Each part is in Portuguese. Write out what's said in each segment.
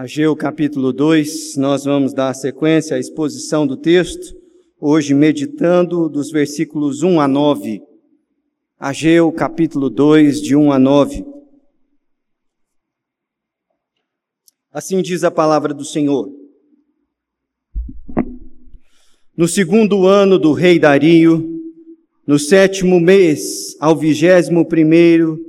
Ageu capítulo 2, nós vamos dar sequência à exposição do texto, hoje meditando dos versículos 1 a 9. Ageu capítulo 2, de 1 a 9. Assim diz a palavra do Senhor. No segundo ano do rei Dario, no sétimo mês, ao vigésimo primeiro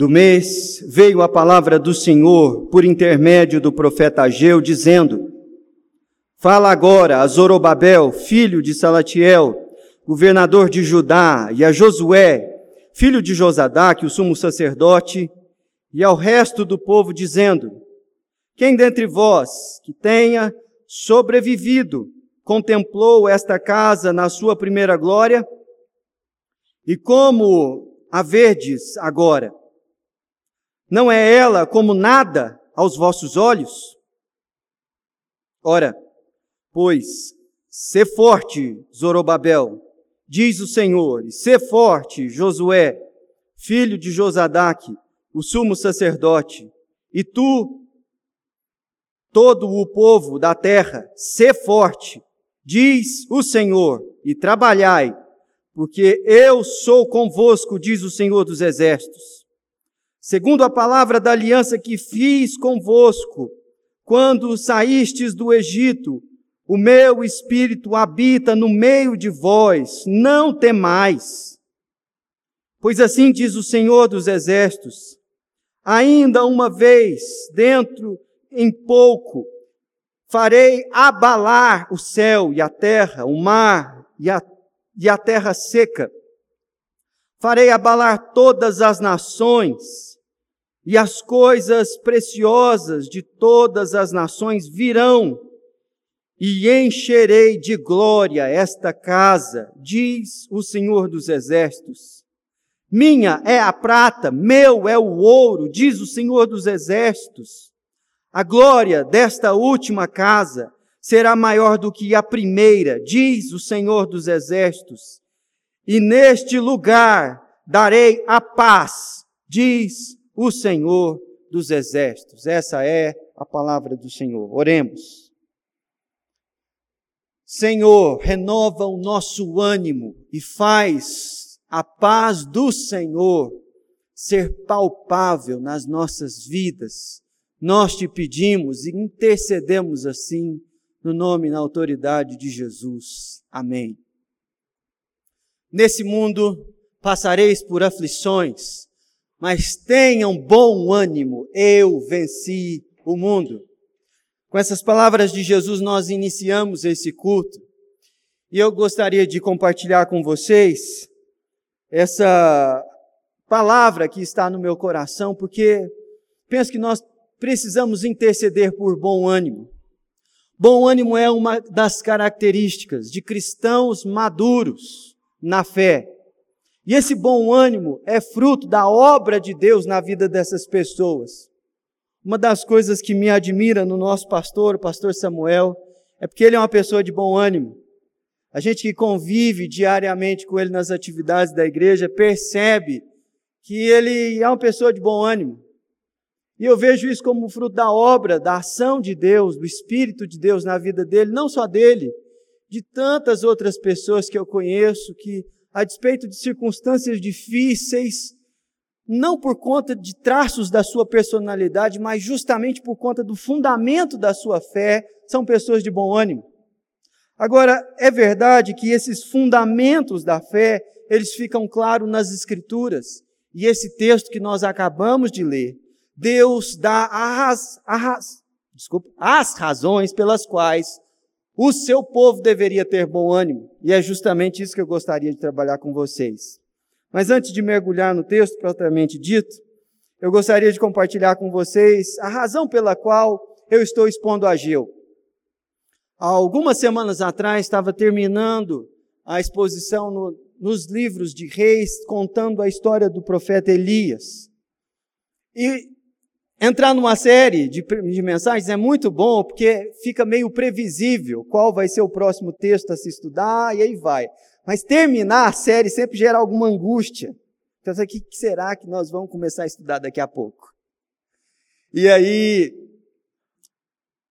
do mês, veio a palavra do Senhor por intermédio do profeta Ageu, dizendo: Fala agora a Zorobabel, filho de Salatiel, governador de Judá, e a Josué, filho de Josadaque, o sumo sacerdote, e ao resto do povo, dizendo: Quem dentre vós que tenha sobrevivido contemplou esta casa na sua primeira glória? E como a verdes agora? Não é ela como nada aos vossos olhos? Ora, pois, sê forte, Zorobabel, diz o Senhor, e sê forte, Josué, filho de Josadaque, o sumo sacerdote, e tu, todo o povo da terra, sê forte, diz o Senhor, e trabalhai, porque eu sou convosco, diz o Senhor dos exércitos segundo a palavra da aliança que fiz convosco, quando saístes do Egito, o meu espírito habita no meio de vós, não temais. Pois assim diz o Senhor dos Exércitos: ainda uma vez, dentro em pouco, farei abalar o céu e a terra, o mar e a, e a terra seca. Farei abalar todas as nações, e as coisas preciosas de todas as nações virão, e encherei de glória esta casa, diz o Senhor dos Exércitos. Minha é a prata, meu é o ouro, diz o Senhor dos Exércitos. A glória desta última casa será maior do que a primeira, diz o Senhor dos Exércitos. E neste lugar darei a paz, diz o Senhor dos exércitos. Essa é a palavra do Senhor. Oremos. Senhor, renova o nosso ânimo e faz a paz do Senhor ser palpável nas nossas vidas. Nós te pedimos e intercedemos assim, no nome e na autoridade de Jesus. Amém. Nesse mundo passareis por aflições, mas tenham bom ânimo, eu venci o mundo. Com essas palavras de Jesus, nós iniciamos esse culto. E eu gostaria de compartilhar com vocês essa palavra que está no meu coração, porque penso que nós precisamos interceder por bom ânimo. Bom ânimo é uma das características de cristãos maduros na fé. E esse bom ânimo é fruto da obra de Deus na vida dessas pessoas. Uma das coisas que me admira no nosso pastor, o pastor Samuel, é porque ele é uma pessoa de bom ânimo. A gente que convive diariamente com ele nas atividades da igreja percebe que ele é uma pessoa de bom ânimo. E eu vejo isso como fruto da obra, da ação de Deus, do Espírito de Deus na vida dele, não só dele, de tantas outras pessoas que eu conheço que a despeito de circunstâncias difíceis, não por conta de traços da sua personalidade, mas justamente por conta do fundamento da sua fé, são pessoas de bom ânimo. Agora, é verdade que esses fundamentos da fé, eles ficam claros nas Escrituras. E esse texto que nós acabamos de ler, Deus dá as, as, desculpa, as razões pelas quais o seu povo deveria ter bom ânimo, e é justamente isso que eu gostaria de trabalhar com vocês. Mas antes de mergulhar no texto propriamente dito, eu gostaria de compartilhar com vocês a razão pela qual eu estou expondo a Geu. Há algumas semanas atrás estava terminando a exposição no, nos livros de reis, contando a história do profeta Elias. E Entrar numa série de, de, mensagens é muito bom, porque fica meio previsível qual vai ser o próximo texto a se estudar, e aí vai. Mas terminar a série sempre gera alguma angústia. Então, o que será que nós vamos começar a estudar daqui a pouco? E aí,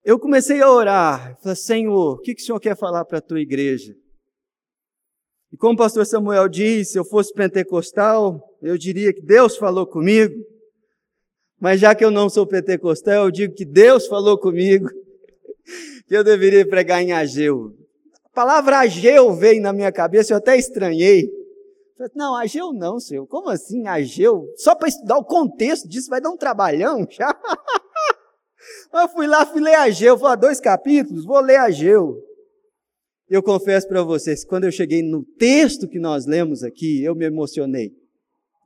eu comecei a orar. Falei, Senhor, o que, que o Senhor quer falar para a tua igreja? E como o pastor Samuel disse, se eu fosse pentecostal, eu diria que Deus falou comigo. Mas já que eu não sou pentecostal, eu digo que Deus falou comigo que eu deveria pregar em Ageu. A palavra Ageu veio na minha cabeça, eu até estranhei. Não, Ageu não, senhor. Como assim, Ageu? Só para estudar o contexto disso vai dar um trabalhão já. eu fui lá, fui ler Ageu, ah, dois capítulos, vou ler Ageu. Eu confesso para vocês, quando eu cheguei no texto que nós lemos aqui, eu me emocionei.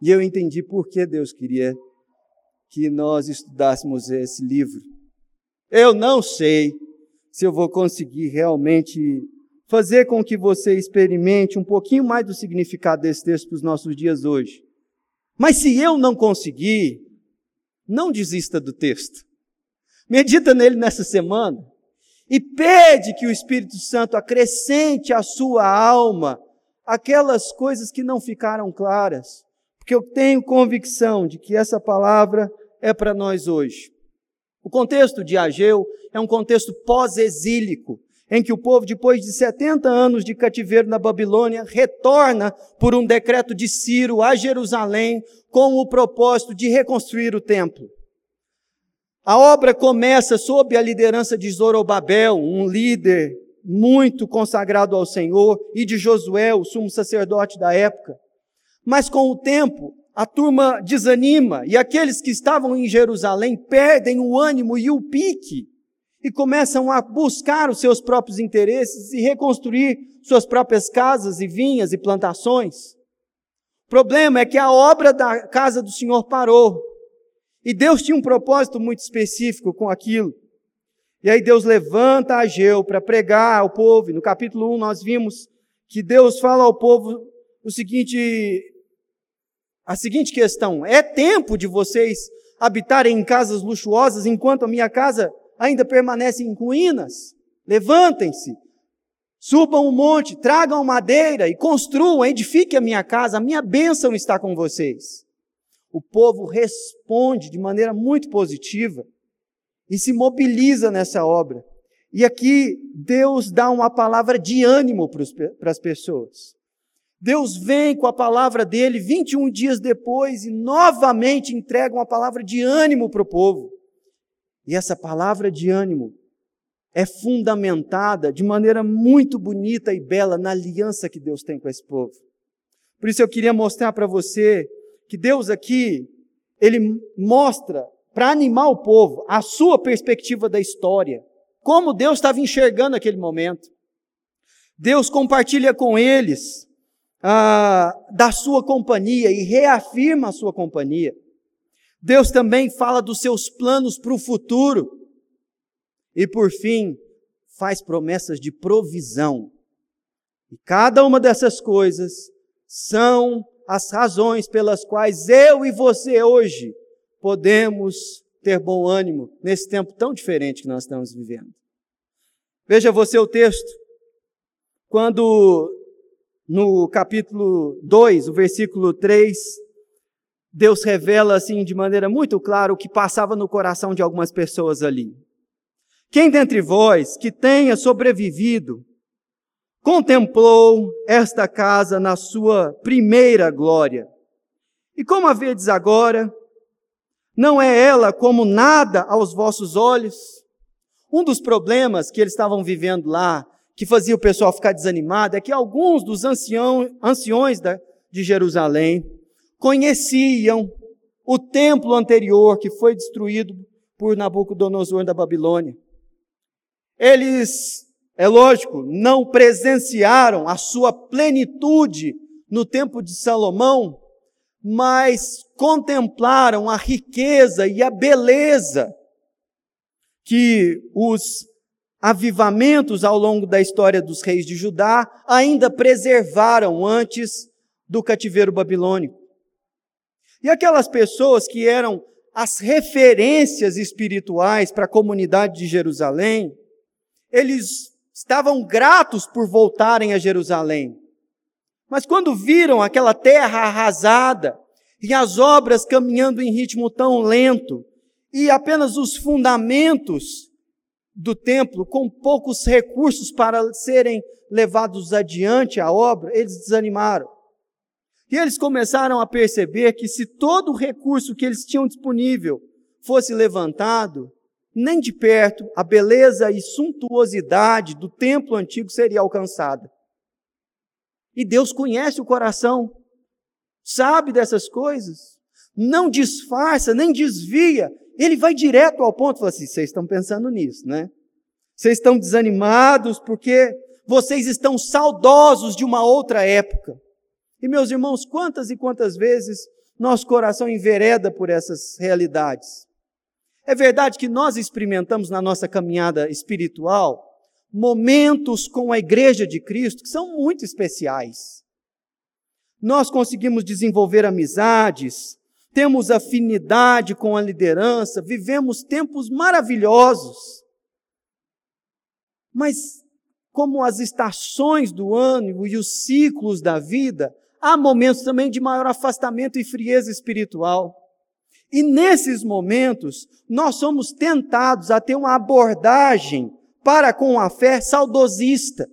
E eu entendi por que Deus queria que nós estudássemos esse livro. Eu não sei se eu vou conseguir realmente fazer com que você experimente um pouquinho mais do significado desse texto para os nossos dias hoje. Mas se eu não conseguir, não desista do texto. Medita nele nessa semana e pede que o Espírito Santo acrescente à sua alma aquelas coisas que não ficaram claras, porque eu tenho convicção de que essa palavra é para nós hoje. O contexto de Ageu é um contexto pós-exílico, em que o povo, depois de 70 anos de cativeiro na Babilônia, retorna por um decreto de Ciro a Jerusalém com o propósito de reconstruir o templo. A obra começa sob a liderança de Zorobabel, um líder muito consagrado ao Senhor, e de Josué, o sumo sacerdote da época. Mas com o tempo, a turma desanima e aqueles que estavam em Jerusalém perdem o ânimo e o pique e começam a buscar os seus próprios interesses e reconstruir suas próprias casas e vinhas e plantações. O problema é que a obra da casa do Senhor parou. E Deus tinha um propósito muito específico com aquilo. E aí Deus levanta Ageu para pregar ao povo. No capítulo 1 nós vimos que Deus fala ao povo o seguinte, a seguinte questão: é tempo de vocês habitarem em casas luxuosas enquanto a minha casa ainda permanece em ruínas? Levantem-se, subam o um monte, tragam madeira e construam, edifiquem a minha casa, a minha bênção está com vocês o povo responde de maneira muito positiva e se mobiliza nessa obra. E aqui Deus dá uma palavra de ânimo para as pessoas. Deus vem com a palavra dele 21 dias depois e novamente entrega uma palavra de ânimo para o povo. E essa palavra de ânimo é fundamentada de maneira muito bonita e bela na aliança que Deus tem com esse povo. Por isso eu queria mostrar para você que Deus aqui, ele mostra para animar o povo a sua perspectiva da história, como Deus estava enxergando aquele momento. Deus compartilha com eles ah, da sua companhia e reafirma a sua companhia. Deus também fala dos seus planos para o futuro. E por fim, faz promessas de provisão. E cada uma dessas coisas são as razões pelas quais eu e você hoje podemos ter bom ânimo nesse tempo tão diferente que nós estamos vivendo. Veja você o texto. Quando no capítulo 2, o versículo 3, Deus revela assim de maneira muito clara o que passava no coração de algumas pessoas ali. Quem dentre vós que tenha sobrevivido contemplou esta casa na sua primeira glória. E como a vedes agora, não é ela como nada aos vossos olhos? Um dos problemas que eles estavam vivendo lá, que fazia o pessoal ficar desanimado, é que alguns dos ancião, anciões da, de Jerusalém conheciam o templo anterior que foi destruído por Nabucodonosor da Babilônia. Eles é lógico, não presenciaram a sua plenitude no tempo de Salomão, mas contemplaram a riqueza e a beleza que os avivamentos ao longo da história dos reis de Judá ainda preservaram antes do cativeiro babilônico. E aquelas pessoas que eram as referências espirituais para a comunidade de Jerusalém, eles estavam gratos por voltarem a Jerusalém. Mas quando viram aquela terra arrasada e as obras caminhando em ritmo tão lento e apenas os fundamentos do templo com poucos recursos para serem levados adiante a obra, eles desanimaram. E eles começaram a perceber que se todo o recurso que eles tinham disponível fosse levantado, nem de perto a beleza e suntuosidade do templo antigo seria alcançada. E Deus conhece o coração, sabe dessas coisas, não disfarça, nem desvia, ele vai direto ao ponto, fala assim: vocês estão pensando nisso, né? Vocês estão desanimados porque vocês estão saudosos de uma outra época. E meus irmãos, quantas e quantas vezes nosso coração envereda por essas realidades? É verdade que nós experimentamos na nossa caminhada espiritual momentos com a igreja de Cristo que são muito especiais. Nós conseguimos desenvolver amizades, temos afinidade com a liderança, vivemos tempos maravilhosos. Mas, como as estações do ano e os ciclos da vida, há momentos também de maior afastamento e frieza espiritual. E nesses momentos, nós somos tentados a ter uma abordagem para com a fé saudosista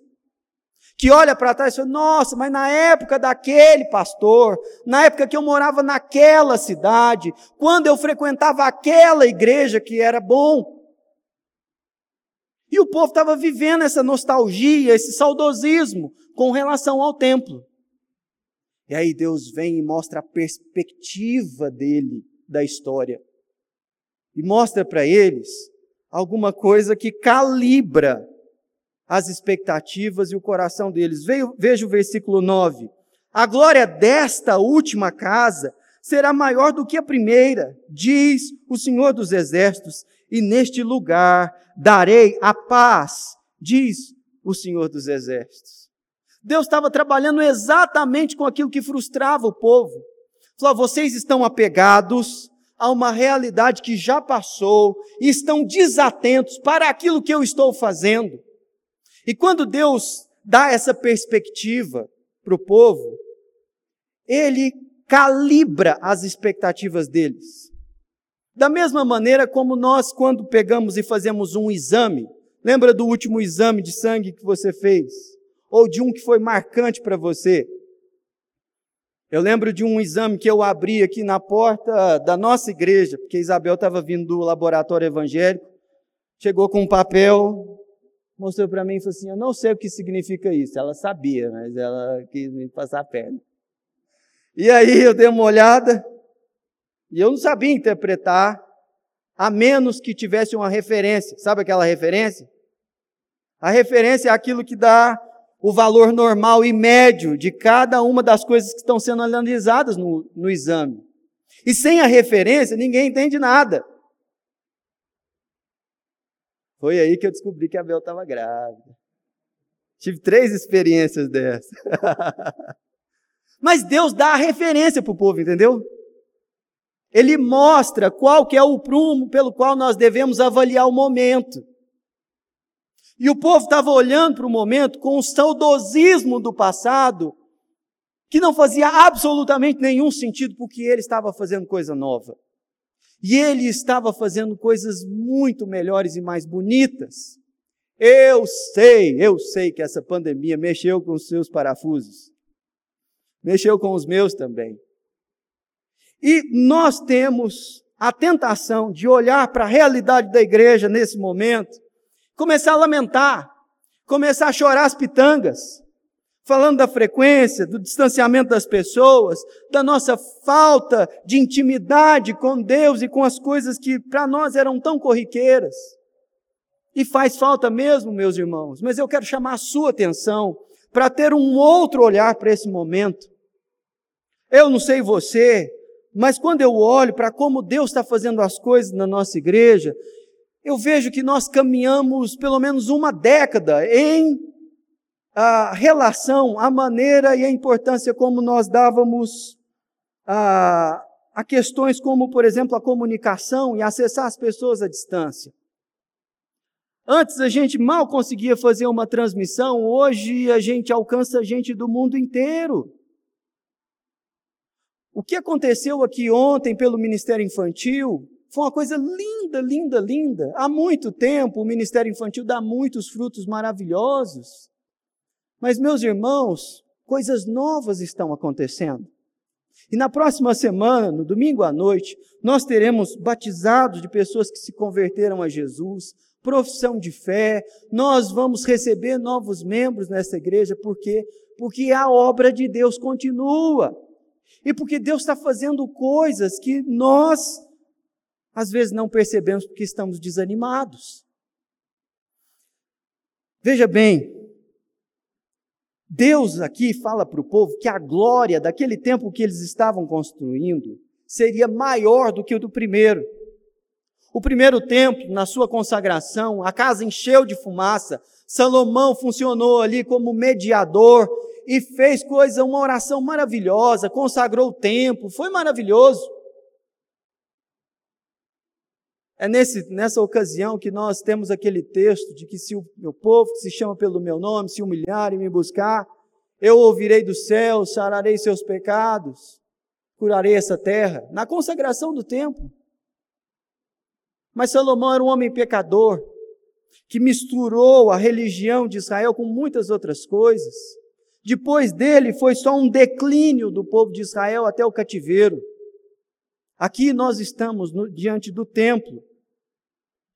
que olha para trás e fala: Nossa, mas na época daquele pastor, na época que eu morava naquela cidade, quando eu frequentava aquela igreja que era bom. E o povo estava vivendo essa nostalgia, esse saudosismo com relação ao templo. E aí Deus vem e mostra a perspectiva dele da história. E mostra para eles alguma coisa que calibra as expectativas e o coração deles. Veja o versículo 9. A glória desta última casa será maior do que a primeira, diz o Senhor dos Exércitos, e neste lugar darei a paz, diz o Senhor dos Exércitos. Deus estava trabalhando exatamente com aquilo que frustrava o povo. Falou: vocês estão apegados a uma realidade que já passou e estão desatentos para aquilo que eu estou fazendo. E quando Deus dá essa perspectiva para o povo, ele calibra as expectativas deles. Da mesma maneira como nós, quando pegamos e fazemos um exame, lembra do último exame de sangue que você fez? Ou de um que foi marcante para você? Eu lembro de um exame que eu abri aqui na porta da nossa igreja, porque Isabel estava vindo do laboratório evangélico, chegou com um papel, mostrou para mim e falou assim: Eu não sei o que significa isso. Ela sabia, mas ela quis me passar a perna. E aí eu dei uma olhada e eu não sabia interpretar, a menos que tivesse uma referência. Sabe aquela referência? A referência é aquilo que dá o valor normal e médio de cada uma das coisas que estão sendo analisadas no, no exame. E sem a referência, ninguém entende nada. Foi aí que eu descobri que a Bel estava grávida. Tive três experiências dessas. Mas Deus dá a referência para o povo, entendeu? Ele mostra qual que é o prumo pelo qual nós devemos avaliar o momento. E o povo estava olhando para o momento com o saudosismo do passado, que não fazia absolutamente nenhum sentido, porque ele estava fazendo coisa nova. E ele estava fazendo coisas muito melhores e mais bonitas. Eu sei, eu sei que essa pandemia mexeu com os seus parafusos. Mexeu com os meus também. E nós temos a tentação de olhar para a realidade da igreja nesse momento, começar a lamentar, começar a chorar as pitangas, falando da frequência, do distanciamento das pessoas, da nossa falta de intimidade com Deus e com as coisas que para nós eram tão corriqueiras. E faz falta mesmo, meus irmãos, mas eu quero chamar a sua atenção para ter um outro olhar para esse momento. Eu não sei você, mas quando eu olho para como Deus está fazendo as coisas na nossa igreja, eu vejo que nós caminhamos pelo menos uma década em a relação, a maneira e a importância como nós dávamos a, a questões como, por exemplo, a comunicação e acessar as pessoas à distância. Antes a gente mal conseguia fazer uma transmissão, hoje a gente alcança gente do mundo inteiro. O que aconteceu aqui ontem pelo Ministério Infantil Foi uma coisa linda, linda, linda. Há muito tempo o ministério infantil dá muitos frutos maravilhosos. Mas, meus irmãos, coisas novas estão acontecendo. E na próxima semana, no domingo à noite, nós teremos batizados de pessoas que se converteram a Jesus, profissão de fé, nós vamos receber novos membros nessa igreja, por quê? Porque a obra de Deus continua. E porque Deus está fazendo coisas que nós, às vezes, não percebemos porque estamos desanimados. Veja bem, Deus aqui fala para o povo que a glória daquele tempo que eles estavam construindo seria maior do que o do primeiro. O primeiro templo, na sua consagração, a casa encheu de fumaça. Salomão funcionou ali como mediador e fez coisa, uma oração maravilhosa, consagrou o templo, foi maravilhoso. É nesse, nessa ocasião que nós temos aquele texto de que se o meu povo, que se chama pelo meu nome, se humilhar e me buscar, eu ouvirei do céu, sararei seus pecados, curarei essa terra. Na consagração do templo. Mas Salomão era um homem pecador, que misturou a religião de Israel com muitas outras coisas. Depois dele foi só um declínio do povo de Israel até o cativeiro. Aqui nós estamos no, diante do templo,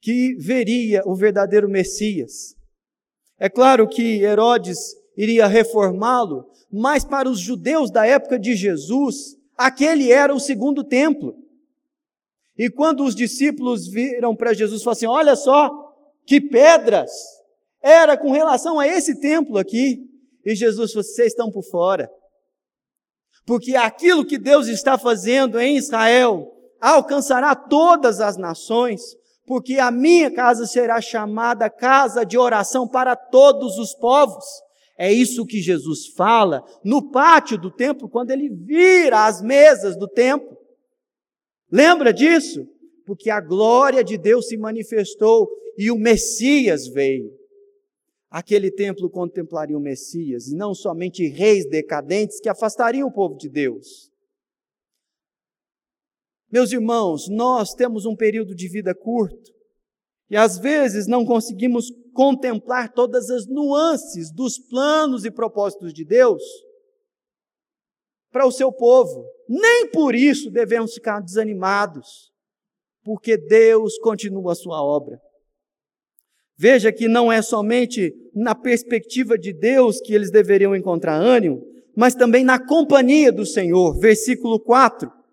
que veria o verdadeiro Messias. É claro que Herodes iria reformá-lo, mas para os judeus da época de Jesus, aquele era o segundo templo. E quando os discípulos viram para Jesus falaram assim: Olha só, que pedras! Era com relação a esse templo aqui. E Jesus falou: Vocês estão por fora. Porque aquilo que Deus está fazendo em Israel alcançará todas as nações, porque a minha casa será chamada casa de oração para todos os povos. É isso que Jesus fala no pátio do templo, quando ele vira as mesas do templo. Lembra disso? Porque a glória de Deus se manifestou e o Messias veio. Aquele templo contemplaria o Messias, e não somente reis decadentes que afastariam o povo de Deus. Meus irmãos, nós temos um período de vida curto e às vezes não conseguimos contemplar todas as nuances dos planos e propósitos de Deus para o seu povo. Nem por isso devemos ficar desanimados, porque Deus continua a sua obra. Veja que não é somente na perspectiva de Deus que eles deveriam encontrar ânimo, mas também na companhia do Senhor. Versículo 4.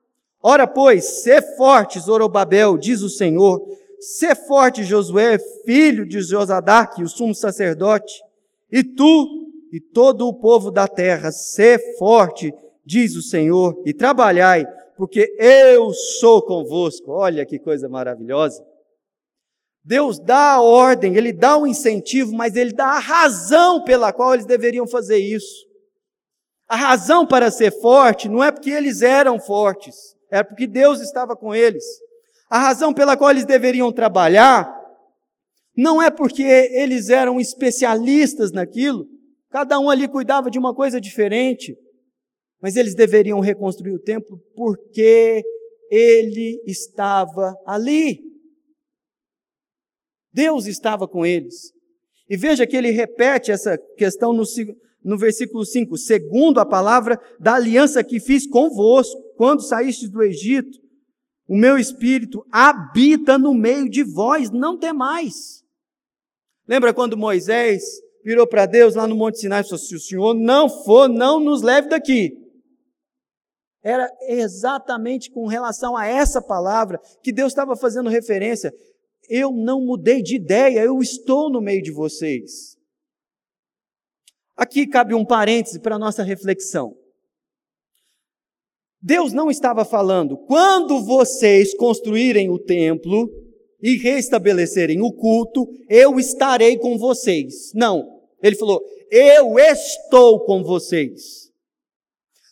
Ora, pois, sê forte, Zorobabel, diz o Senhor, sê forte, Josué, filho de Josadaque, o sumo sacerdote, e tu e todo o povo da terra, sê forte, diz o Senhor, e trabalhai, porque eu sou convosco. Olha que coisa maravilhosa. Deus dá a ordem, Ele dá o um incentivo, mas Ele dá a razão pela qual eles deveriam fazer isso. A razão para ser forte não é porque eles eram fortes, era porque Deus estava com eles. A razão pela qual eles deveriam trabalhar não é porque eles eram especialistas naquilo, cada um ali cuidava de uma coisa diferente, mas eles deveriam reconstruir o templo porque ele estava ali. Deus estava com eles. E veja que ele repete essa questão no, no versículo 5, segundo a palavra da aliança que fiz convosco, quando saíste do Egito, o meu espírito habita no meio de vós, não temais. Lembra quando Moisés virou para Deus lá no Monte Sinai e falou: se o Senhor não for, não nos leve daqui. Era exatamente com relação a essa palavra que Deus estava fazendo referência. Eu não mudei de ideia, eu estou no meio de vocês. Aqui cabe um parêntese para a nossa reflexão. Deus não estava falando, quando vocês construírem o templo e restabelecerem o culto, eu estarei com vocês. Não. Ele falou, eu estou com vocês.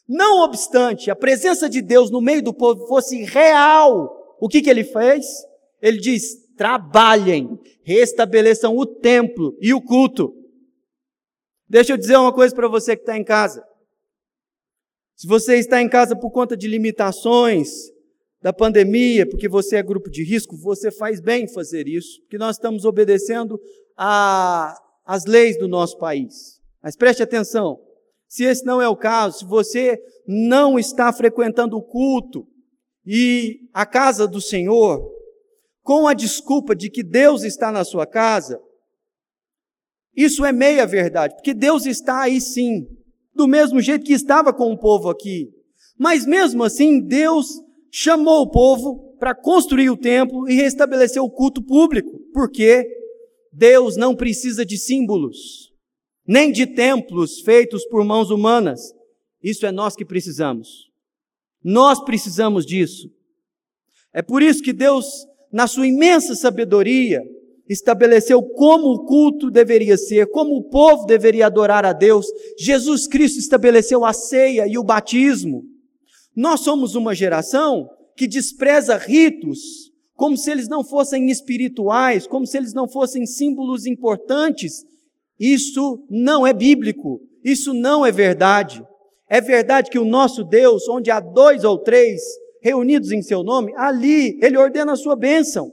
Não obstante a presença de Deus no meio do povo fosse real, o que, que ele fez? Ele diz: trabalhem, restabeleçam o templo e o culto. Deixa eu dizer uma coisa para você que está em casa. Se você está em casa por conta de limitações, da pandemia, porque você é grupo de risco, você faz bem em fazer isso, porque nós estamos obedecendo às leis do nosso país. Mas preste atenção, se esse não é o caso, se você não está frequentando o culto e a casa do Senhor, com a desculpa de que Deus está na sua casa, isso é meia verdade, porque Deus está aí sim, do mesmo jeito que estava com o povo aqui. Mas mesmo assim, Deus chamou o povo para construir o templo e restabelecer o culto público, porque Deus não precisa de símbolos, nem de templos feitos por mãos humanas. Isso é nós que precisamos. Nós precisamos disso. É por isso que Deus, na sua imensa sabedoria, estabeleceu como o culto deveria ser, como o povo deveria adorar a Deus. Jesus Cristo estabeleceu a ceia e o batismo. Nós somos uma geração que despreza ritos como se eles não fossem espirituais, como se eles não fossem símbolos importantes. Isso não é bíblico, isso não é verdade. É verdade que o nosso Deus, onde há dois ou três reunidos em seu nome, ali ele ordena a sua bênção.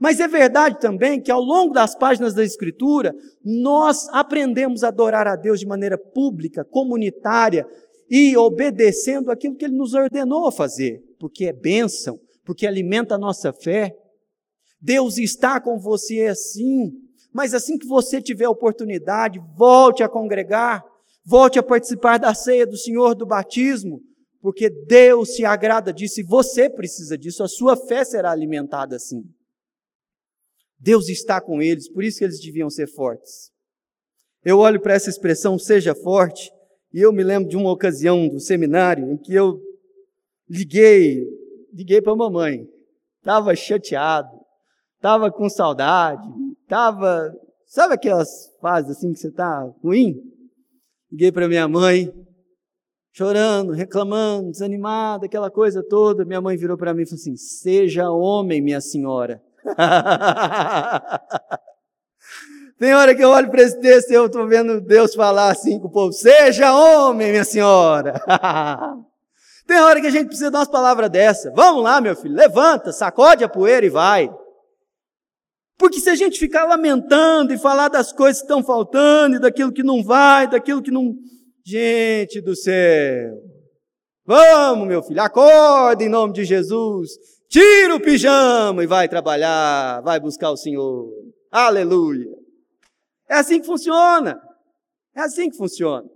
Mas é verdade também que ao longo das páginas da Escritura, nós aprendemos a adorar a Deus de maneira pública, comunitária, e obedecendo aquilo que Ele nos ordenou a fazer, porque é bênção, porque alimenta a nossa fé. Deus está com você assim, mas assim que você tiver oportunidade, volte a congregar, volte a participar da ceia do Senhor do batismo, porque Deus se agrada disso e você precisa disso, a sua fé será alimentada assim. Deus está com eles, por isso que eles deviam ser fortes. Eu olho para essa expressão, seja forte, e eu me lembro de uma ocasião do seminário em que eu liguei, liguei para a mamãe. Estava chateado, estava com saudade, estava. Sabe aquelas fases assim que você está ruim? Liguei para minha mãe, chorando, reclamando, desanimada, aquela coisa toda. Minha mãe virou para mim e falou assim: Seja homem, minha senhora. Tem hora que eu olho para esse texto e eu estou vendo Deus falar assim com o povo: seja homem, minha senhora. Tem hora que a gente precisa dar umas palavras dessa. Vamos lá, meu filho, levanta, sacode a poeira e vai. Porque se a gente ficar lamentando e falar das coisas que estão faltando, e daquilo que não vai, daquilo que não. Gente do céu! Vamos, meu filho, acorda em nome de Jesus. Tira o pijama e vai trabalhar, vai buscar o Senhor. Aleluia. É assim que funciona. É assim que funciona.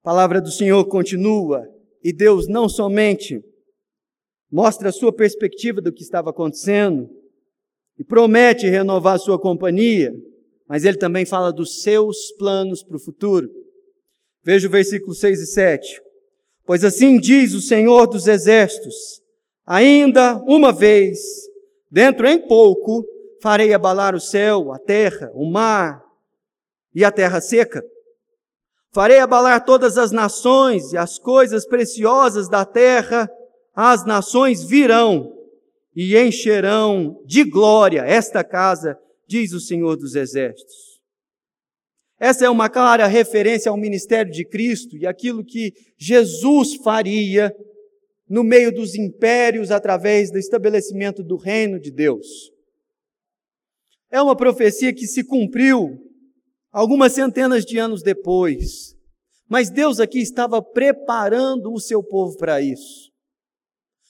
A palavra do Senhor continua e Deus não somente mostra a sua perspectiva do que estava acontecendo e promete renovar a sua companhia, mas ele também fala dos seus planos para o futuro. Veja o versículo 6 e 7. Pois assim diz o Senhor dos Exércitos: ainda uma vez, dentro em pouco, farei abalar o céu, a terra, o mar e a terra seca. Farei abalar todas as nações e as coisas preciosas da terra, as nações virão e encherão de glória esta casa, diz o Senhor dos Exércitos. Essa é uma clara referência ao ministério de Cristo e aquilo que Jesus faria no meio dos impérios através do estabelecimento do reino de Deus. É uma profecia que se cumpriu algumas centenas de anos depois. Mas Deus aqui estava preparando o seu povo para isso.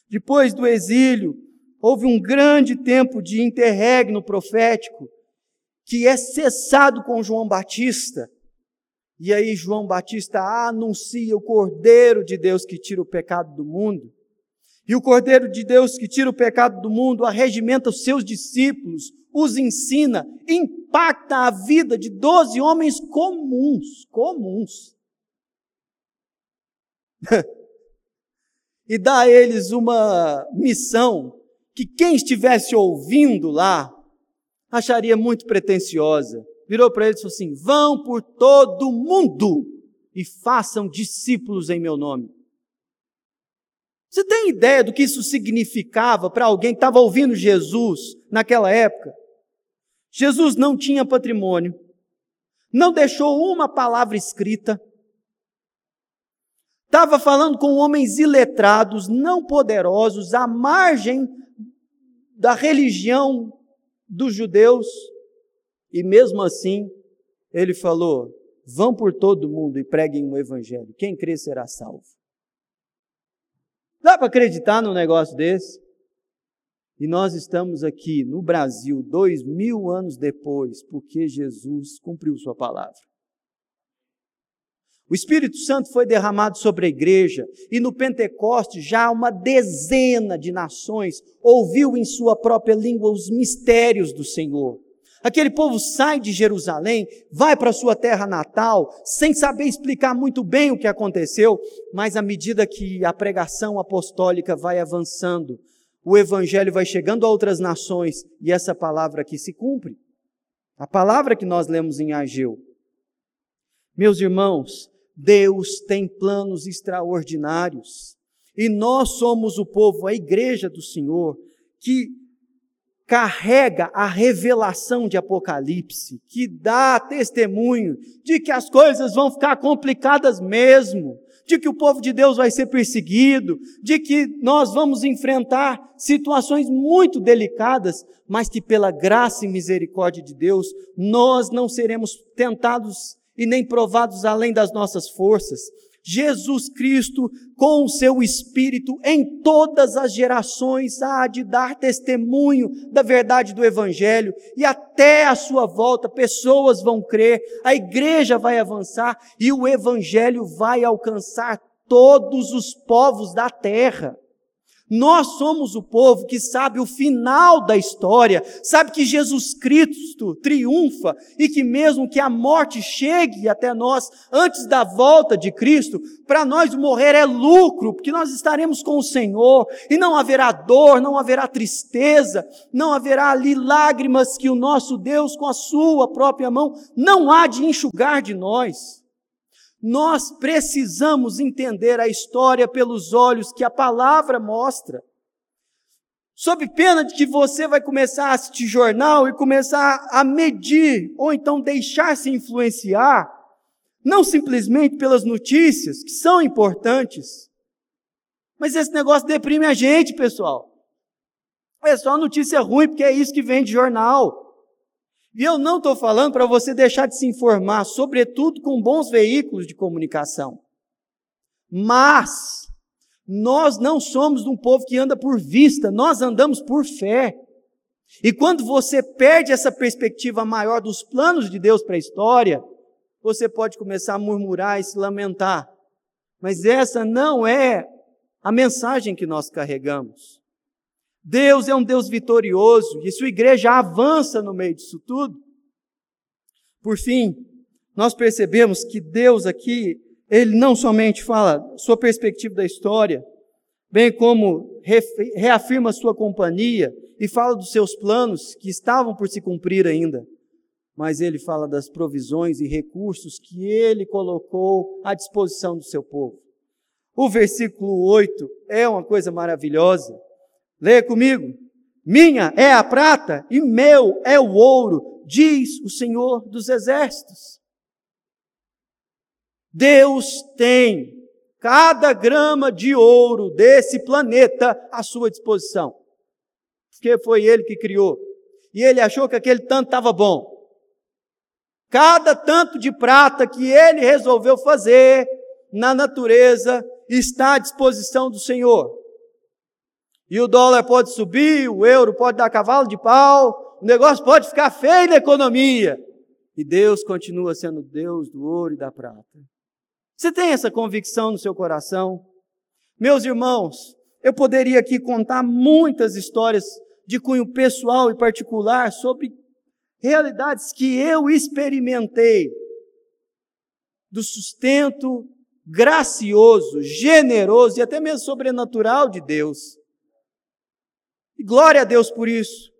Depois do exílio, houve um grande tempo de interregno profético, que é cessado com João Batista. E aí João Batista anuncia o Cordeiro de Deus que tira o pecado do mundo. E o Cordeiro de Deus que tira o pecado do mundo arregimenta os seus discípulos, os ensina, impacta a vida de doze homens comuns, comuns. e dá a eles uma missão que quem estivesse ouvindo lá acharia muito pretensiosa. Virou para eles e falou assim: vão por todo mundo e façam discípulos em meu nome. Você tem ideia do que isso significava para alguém que estava ouvindo Jesus naquela época? Jesus não tinha patrimônio, não deixou uma palavra escrita, Estava falando com homens iletrados, não poderosos, à margem da religião dos judeus, e mesmo assim, ele falou: vão por todo mundo e preguem o evangelho. Quem crê será salvo. Dá para acreditar num negócio desse? E nós estamos aqui no Brasil, dois mil anos depois, porque Jesus cumpriu Sua palavra. O Espírito Santo foi derramado sobre a igreja e no Pentecoste já uma dezena de nações ouviu em sua própria língua os mistérios do Senhor. Aquele povo sai de Jerusalém, vai para sua terra natal, sem saber explicar muito bem o que aconteceu, mas à medida que a pregação apostólica vai avançando, o evangelho vai chegando a outras nações e essa palavra aqui se cumpre. A palavra que nós lemos em Ageu. Meus irmãos, Deus tem planos extraordinários. E nós somos o povo, a igreja do Senhor, que carrega a revelação de Apocalipse, que dá testemunho de que as coisas vão ficar complicadas mesmo, de que o povo de Deus vai ser perseguido, de que nós vamos enfrentar situações muito delicadas, mas que pela graça e misericórdia de Deus, nós não seremos tentados e nem provados além das nossas forças. Jesus Cristo, com o seu Espírito, em todas as gerações, há de dar testemunho da verdade do Evangelho, e até a sua volta, pessoas vão crer, a igreja vai avançar e o Evangelho vai alcançar todos os povos da terra. Nós somos o povo que sabe o final da história, sabe que Jesus Cristo triunfa e que mesmo que a morte chegue até nós antes da volta de Cristo, para nós morrer é lucro, porque nós estaremos com o Senhor e não haverá dor, não haverá tristeza, não haverá ali lágrimas que o nosso Deus com a sua própria mão não há de enxugar de nós. Nós precisamos entender a história pelos olhos que a palavra mostra. Sob pena de que você vai começar a assistir jornal e começar a medir, ou então deixar-se influenciar, não simplesmente pelas notícias, que são importantes, mas esse negócio deprime a gente, pessoal. É só notícia ruim, porque é isso que vem de jornal. E eu não estou falando para você deixar de se informar, sobretudo com bons veículos de comunicação. Mas nós não somos um povo que anda por vista, nós andamos por fé. E quando você perde essa perspectiva maior dos planos de Deus para a história, você pode começar a murmurar e se lamentar. Mas essa não é a mensagem que nós carregamos. Deus é um Deus vitorioso e sua igreja avança no meio disso tudo. Por fim, nós percebemos que Deus aqui, ele não somente fala sua perspectiva da história, bem como reafirma sua companhia e fala dos seus planos que estavam por se cumprir ainda, mas ele fala das provisões e recursos que ele colocou à disposição do seu povo. O versículo 8 é uma coisa maravilhosa. Leia comigo. Minha é a prata e meu é o ouro, diz o Senhor dos Exércitos. Deus tem cada grama de ouro desse planeta à sua disposição. Porque foi Ele que criou. E Ele achou que aquele tanto estava bom. Cada tanto de prata que Ele resolveu fazer na natureza está à disposição do Senhor. E o dólar pode subir, o euro pode dar cavalo de pau, o negócio pode ficar feio na economia. E Deus continua sendo Deus do ouro e da prata. Você tem essa convicção no seu coração? Meus irmãos, eu poderia aqui contar muitas histórias de cunho pessoal e particular sobre realidades que eu experimentei do sustento gracioso, generoso e até mesmo sobrenatural de Deus. E glória a Deus por isso.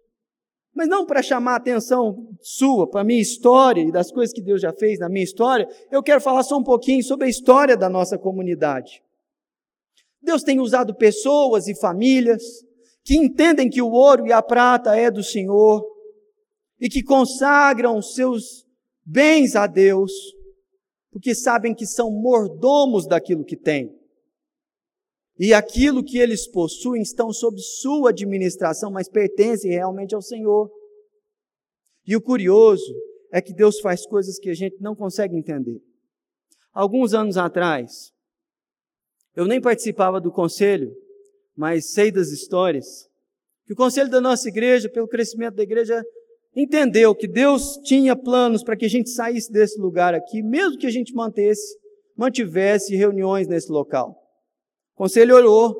Mas não para chamar a atenção sua, para a minha história e das coisas que Deus já fez na minha história, eu quero falar só um pouquinho sobre a história da nossa comunidade. Deus tem usado pessoas e famílias que entendem que o ouro e a prata é do Senhor e que consagram seus bens a Deus, porque sabem que são mordomos daquilo que têm. E aquilo que eles possuem estão sob sua administração, mas pertencem realmente ao Senhor. E o curioso é que Deus faz coisas que a gente não consegue entender. Alguns anos atrás, eu nem participava do conselho, mas sei das histórias, que o conselho da nossa igreja, pelo crescimento da igreja, entendeu que Deus tinha planos para que a gente saísse desse lugar aqui, mesmo que a gente mantesse, mantivesse reuniões nesse local. O conselho orou,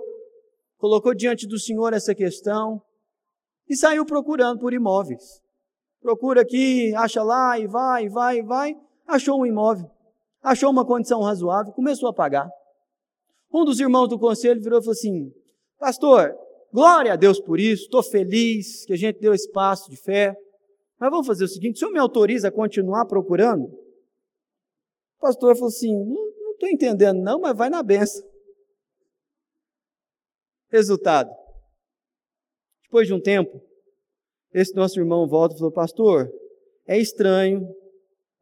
colocou diante do Senhor essa questão e saiu procurando por imóveis. Procura aqui, acha lá e vai, e vai, e vai. Achou um imóvel, achou uma condição razoável, começou a pagar. Um dos irmãos do conselho virou e falou assim: Pastor, glória a Deus por isso, estou feliz que a gente deu espaço de fé. Mas vamos fazer o seguinte: o senhor me autoriza a continuar procurando? O pastor falou assim: não estou entendendo, não, mas vai na benção. Resultado: depois de um tempo, esse nosso irmão volta e falou: Pastor, é estranho,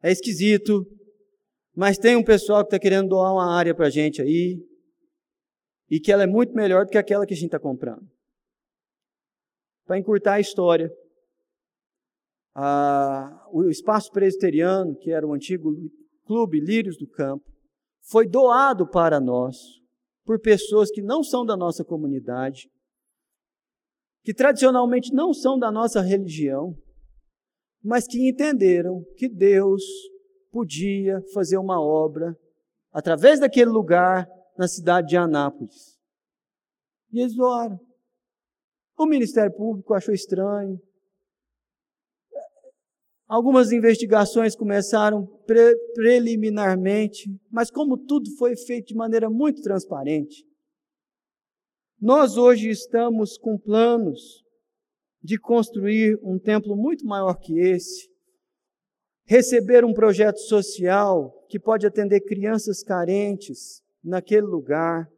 é esquisito, mas tem um pessoal que está querendo doar uma área para a gente aí, e que ela é muito melhor do que aquela que a gente está comprando. Para encurtar a história, a, o espaço presbiteriano, que era o antigo clube Lírios do Campo, foi doado para nós por pessoas que não são da nossa comunidade, que tradicionalmente não são da nossa religião, mas que entenderam que Deus podia fazer uma obra através daquele lugar na cidade de Anápolis. E eles doaram. O Ministério Público achou estranho. Algumas investigações começaram pre preliminarmente, mas como tudo foi feito de maneira muito transparente, nós hoje estamos com planos de construir um templo muito maior que esse, receber um projeto social que pode atender crianças carentes, naquele lugar,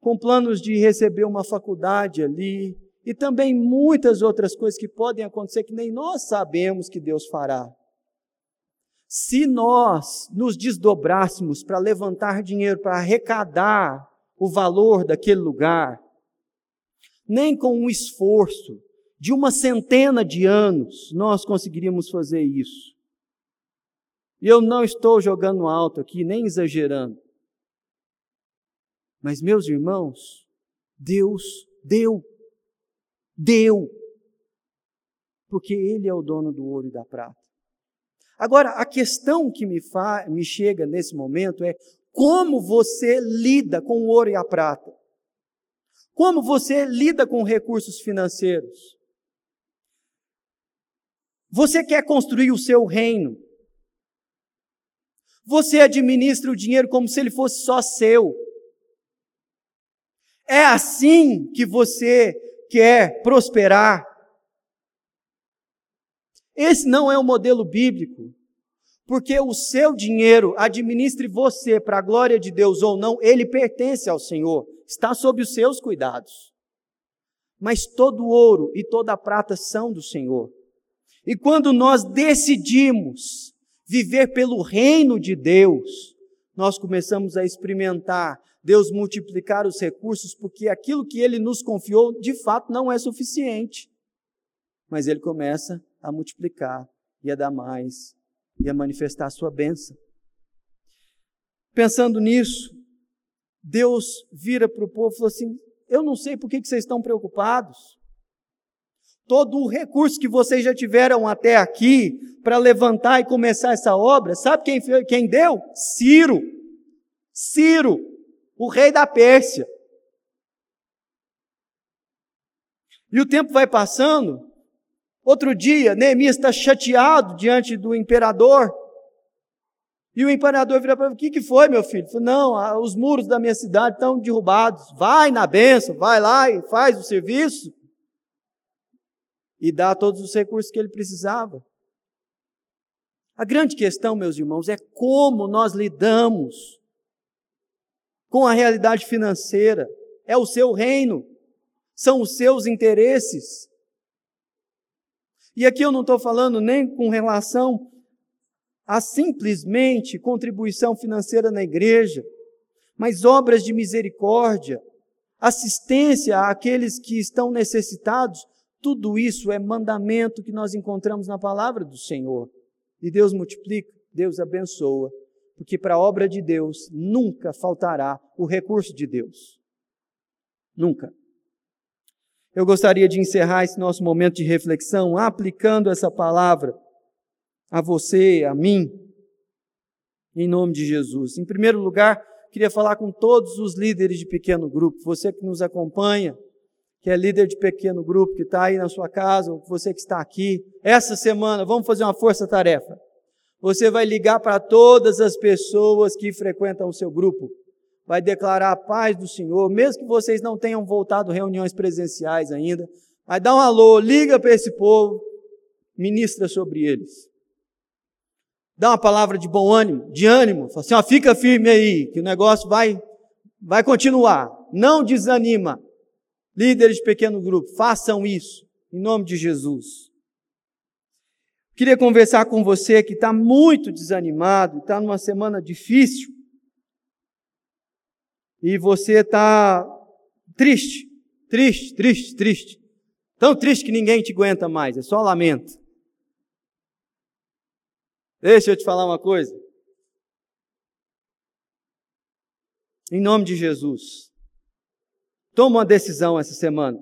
com planos de receber uma faculdade ali, e também muitas outras coisas que podem acontecer que nem nós sabemos que Deus fará. Se nós nos desdobrássemos para levantar dinheiro, para arrecadar o valor daquele lugar, nem com um esforço de uma centena de anos nós conseguiríamos fazer isso. E eu não estou jogando alto aqui, nem exagerando. Mas, meus irmãos, Deus deu. Deu. Porque Ele é o dono do ouro e da prata. Agora, a questão que me, fa, me chega nesse momento é como você lida com o ouro e a prata? Como você lida com recursos financeiros? Você quer construir o seu reino? Você administra o dinheiro como se ele fosse só seu. É assim que você quer prosperar. Esse não é o modelo bíblico, porque o seu dinheiro, administre você para a glória de Deus ou não, ele pertence ao Senhor, está sob os seus cuidados. Mas todo ouro e toda prata são do Senhor. E quando nós decidimos viver pelo reino de Deus, nós começamos a experimentar Deus multiplicar os recursos, porque aquilo que Ele nos confiou, de fato, não é suficiente. Mas Ele começa a multiplicar e a dar mais e a manifestar a sua bênção. Pensando nisso, Deus vira para o povo e falou assim: Eu não sei por que vocês estão preocupados. Todo o recurso que vocês já tiveram até aqui para levantar e começar essa obra, sabe quem, quem deu? Ciro. Ciro o rei da Pérsia. E o tempo vai passando. Outro dia, Neemias está chateado diante do imperador. E o imperador vira para ele: O que, que foi, meu filho? Falei, Não, os muros da minha cidade estão derrubados. Vai na benção, vai lá e faz o serviço. E dá todos os recursos que ele precisava. A grande questão, meus irmãos, é como nós lidamos com a realidade financeira. É o seu reino, são os seus interesses. E aqui eu não estou falando nem com relação a simplesmente contribuição financeira na igreja, mas obras de misericórdia, assistência àqueles que estão necessitados, tudo isso é mandamento que nós encontramos na palavra do Senhor. E Deus multiplica, Deus abençoa, porque para a obra de Deus nunca faltará o recurso de Deus. Nunca. Eu gostaria de encerrar esse nosso momento de reflexão aplicando essa palavra a você, a mim, em nome de Jesus. Em primeiro lugar, queria falar com todos os líderes de pequeno grupo, você que nos acompanha, que é líder de pequeno grupo, que está aí na sua casa, ou você que está aqui. Essa semana, vamos fazer uma força-tarefa. Você vai ligar para todas as pessoas que frequentam o seu grupo vai declarar a paz do Senhor, mesmo que vocês não tenham voltado reuniões presenciais ainda, vai dar um alô, liga para esse povo, ministra sobre eles. Dá uma palavra de bom ânimo, de ânimo, fala assim, ó, fica firme aí, que o negócio vai, vai continuar. Não desanima. Líderes de pequeno grupo, façam isso, em nome de Jesus. Queria conversar com você que está muito desanimado, está numa semana difícil e você está triste, triste, triste, triste. Tão triste que ninguém te aguenta mais, é só lamento. Deixa eu te falar uma coisa. Em nome de Jesus, toma uma decisão essa semana.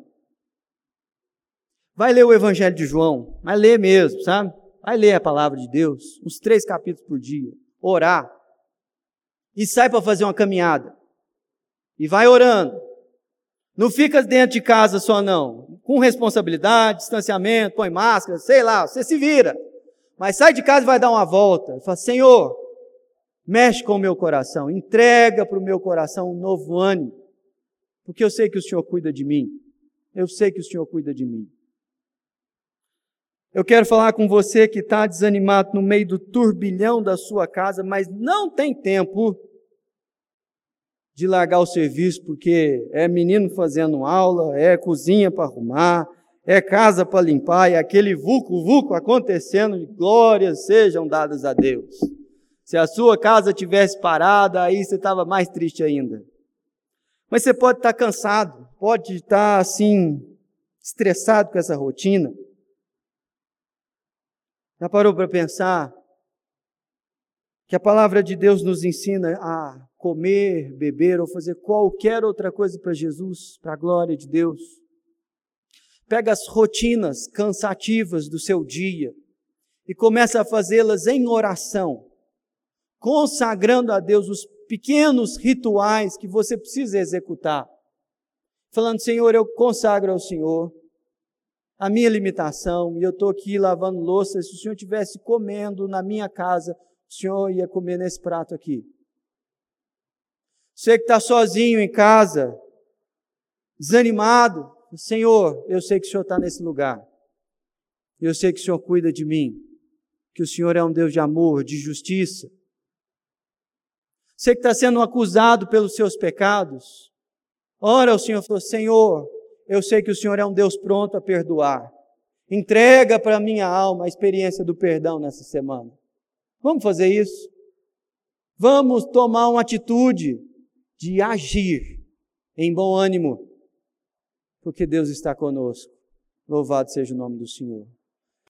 Vai ler o Evangelho de João, vai ler mesmo, sabe? Vai ler a palavra de Deus, uns três capítulos por dia, orar, e sai para fazer uma caminhada. E vai orando. Não fica dentro de casa só não. Com responsabilidade, distanciamento, põe máscara, sei lá, você se vira. Mas sai de casa e vai dar uma volta. Fala, Senhor, mexe com o meu coração, entrega para o meu coração um novo ânimo. Porque eu sei que o Senhor cuida de mim. Eu sei que o Senhor cuida de mim. Eu quero falar com você que está desanimado no meio do turbilhão da sua casa, mas não tem tempo de largar o serviço porque é menino fazendo aula, é cozinha para arrumar, é casa para limpar, e aquele vulco-vulco acontecendo, glórias sejam dadas a Deus. Se a sua casa tivesse parada, aí você estava mais triste ainda. Mas você pode estar cansado, pode estar assim, estressado com essa rotina. Já parou para pensar que a palavra de Deus nos ensina a comer, beber ou fazer qualquer outra coisa para Jesus, para a glória de Deus. Pega as rotinas cansativas do seu dia e começa a fazê-las em oração, consagrando a Deus os pequenos rituais que você precisa executar. Falando, Senhor, eu consagro ao Senhor a minha limitação, e eu estou aqui lavando louça. Se o Senhor estivesse comendo na minha casa, o Senhor ia comer nesse prato aqui. Você que está sozinho em casa, desanimado, Senhor, eu sei que o Senhor está nesse lugar. Eu sei que o Senhor cuida de mim. Que o Senhor é um Deus de amor, de justiça. Você que está sendo acusado pelos seus pecados, ora ao Senhor, falou, Senhor, eu sei que o Senhor é um Deus pronto a perdoar. Entrega para minha alma a experiência do perdão nessa semana. Vamos fazer isso? Vamos tomar uma atitude de agir em bom ânimo, porque Deus está conosco. Louvado seja o nome do Senhor.